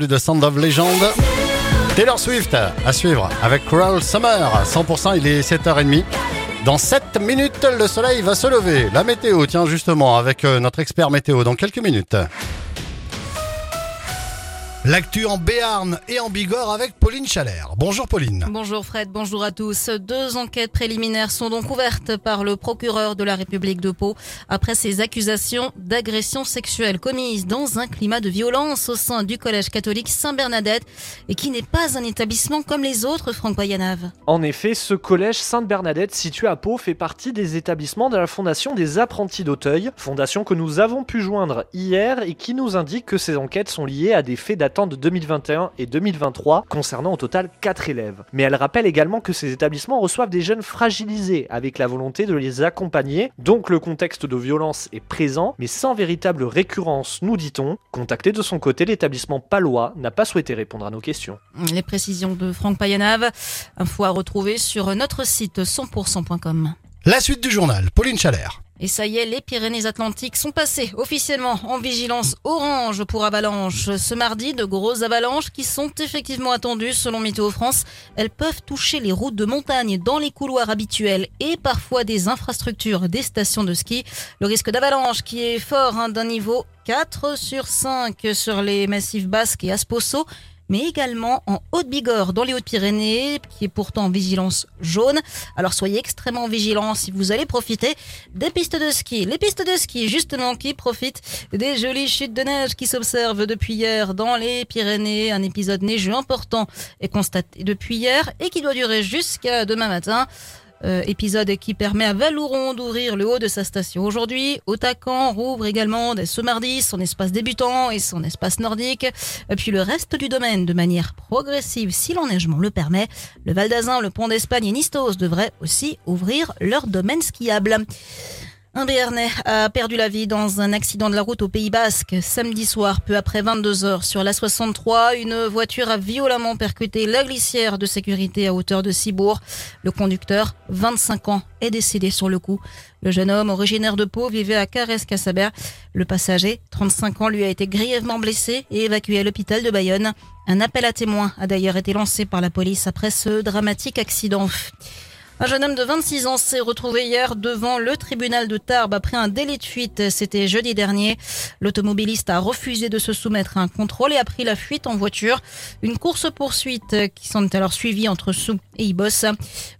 de Sound of Legend. Taylor Swift à suivre avec Cruel Summer. 100%, il est 7h30. Dans 7 minutes, le soleil va se lever. La météo, tiens, justement, avec euh, notre expert météo dans quelques minutes. L'actu en Béarn et en Bigorre avec Pauline Chalère. Bonjour Pauline. Bonjour Fred, bonjour à tous. Deux enquêtes préliminaires sont donc ouvertes par le procureur de la République de Pau après ces accusations d'agression sexuelle commises dans un climat de violence au sein du collège catholique Saint-Bernadette et qui n'est pas un établissement comme les autres, Franck Boyanave. En effet, ce collège Sainte-Bernadette situé à Pau fait partie des établissements de la Fondation des apprentis d'Auteuil, fondation que nous avons pu joindre hier et qui nous indique que ces enquêtes sont liées à des faits datant de 2021 et 2023 concernant au total 4 élèves. Mais elle rappelle également que ces établissements reçoivent des jeunes fragilisés avec la volonté de les accompagner, donc le contexte de violence est présent mais sans véritable récurrence, nous dit-on. Contacté de son côté, l'établissement palois n'a pas souhaité répondre à nos questions. Les précisions de Franck Payanave, info à retrouver sur notre site 100%.com. La suite du journal, Pauline Chalère. Et ça y est, les Pyrénées-Atlantiques sont passées officiellement en vigilance orange pour avalanche. Ce mardi, de grosses avalanches qui sont effectivement attendues selon Météo France. Elles peuvent toucher les routes de montagne dans les couloirs habituels et parfois des infrastructures des stations de ski. Le risque d'avalanche qui est fort hein, d'un niveau 4 sur 5 sur les massifs basques et Asposo mais également en Haute-Bigorre, dans les Hautes-Pyrénées, qui est pourtant en vigilance jaune. Alors soyez extrêmement vigilants si vous allez profiter des pistes de ski. Les pistes de ski, justement, qui profitent des jolies chutes de neige qui s'observent depuis hier dans les Pyrénées. Un épisode neigeux important est constaté depuis hier et qui doit durer jusqu'à demain matin. Euh, épisode qui permet à Valouron d'ouvrir le haut de sa station aujourd'hui. Otacan rouvre également dès ce mardi son espace débutant et son espace nordique. Puis le reste du domaine de manière progressive si l'enneigement le permet. Le Val d'Azin, le Pont d'Espagne et Nistos devraient aussi ouvrir leur domaine skiable. Un Béarnais a perdu la vie dans un accident de la route au Pays Basque samedi soir, peu après 22 heures. Sur la 63, une voiture a violemment percuté la glissière de sécurité à hauteur de Cibourg. Le conducteur, 25 ans, est décédé sur le coup. Le jeune homme, originaire de Pau, vivait à Carès-Cassabert. Le passager, 35 ans, lui a été grièvement blessé et évacué à l'hôpital de Bayonne. Un appel à témoins a d'ailleurs été lancé par la police après ce dramatique accident. Un jeune homme de 26 ans s'est retrouvé hier devant le tribunal de Tarbes après un délit de fuite. C'était jeudi dernier. L'automobiliste a refusé de se soumettre à un contrôle et a pris la fuite en voiture. Une course-poursuite qui s'en est alors suivie entre Sou et Ibos.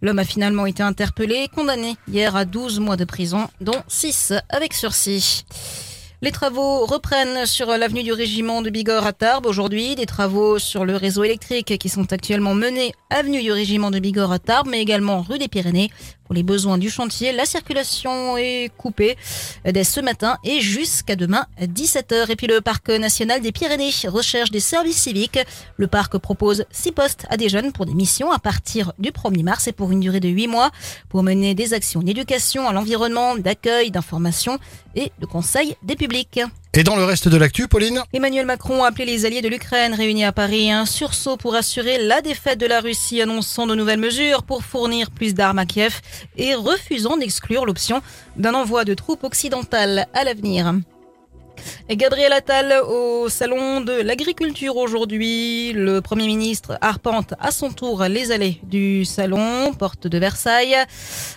L'homme a finalement été interpellé et condamné hier à 12 mois de prison, dont 6 avec sursis. Les travaux reprennent sur l'avenue du régiment de Bigorre à Tarbes aujourd'hui. Des travaux sur le réseau électrique qui sont actuellement menés avenue du régiment de Bigorre à Tarbes, mais également rue des Pyrénées. Pour les besoins du chantier, la circulation est coupée dès ce matin et jusqu'à demain 17h. Et puis le parc national des Pyrénées recherche des services civiques. Le parc propose six postes à des jeunes pour des missions à partir du 1er mars et pour une durée de 8 mois pour mener des actions d'éducation à l'environnement, d'accueil, d'information et de conseil des publics. Et dans le reste de l'actu, Pauline Emmanuel Macron a appelé les alliés de l'Ukraine réunis à Paris un sursaut pour assurer la défaite de la Russie, annonçant de nouvelles mesures pour fournir plus d'armes à Kiev et refusant d'exclure l'option d'un envoi de troupes occidentales à l'avenir. Gabriel Attal au salon de l'agriculture aujourd'hui. Le Premier ministre arpente à son tour les allées du salon, porte de Versailles.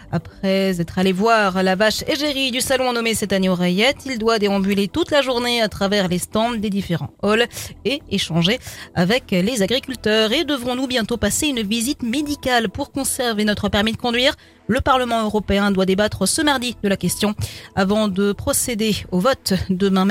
Après être allé voir la vache égérie du salon nommée cette année oreillette, il doit déambuler toute la journée à travers les stands des différents halls et échanger avec les agriculteurs. Et devrons-nous bientôt passer une visite médicale pour conserver notre permis de conduire? Le Parlement européen doit débattre ce mardi de la question avant de procéder au vote demain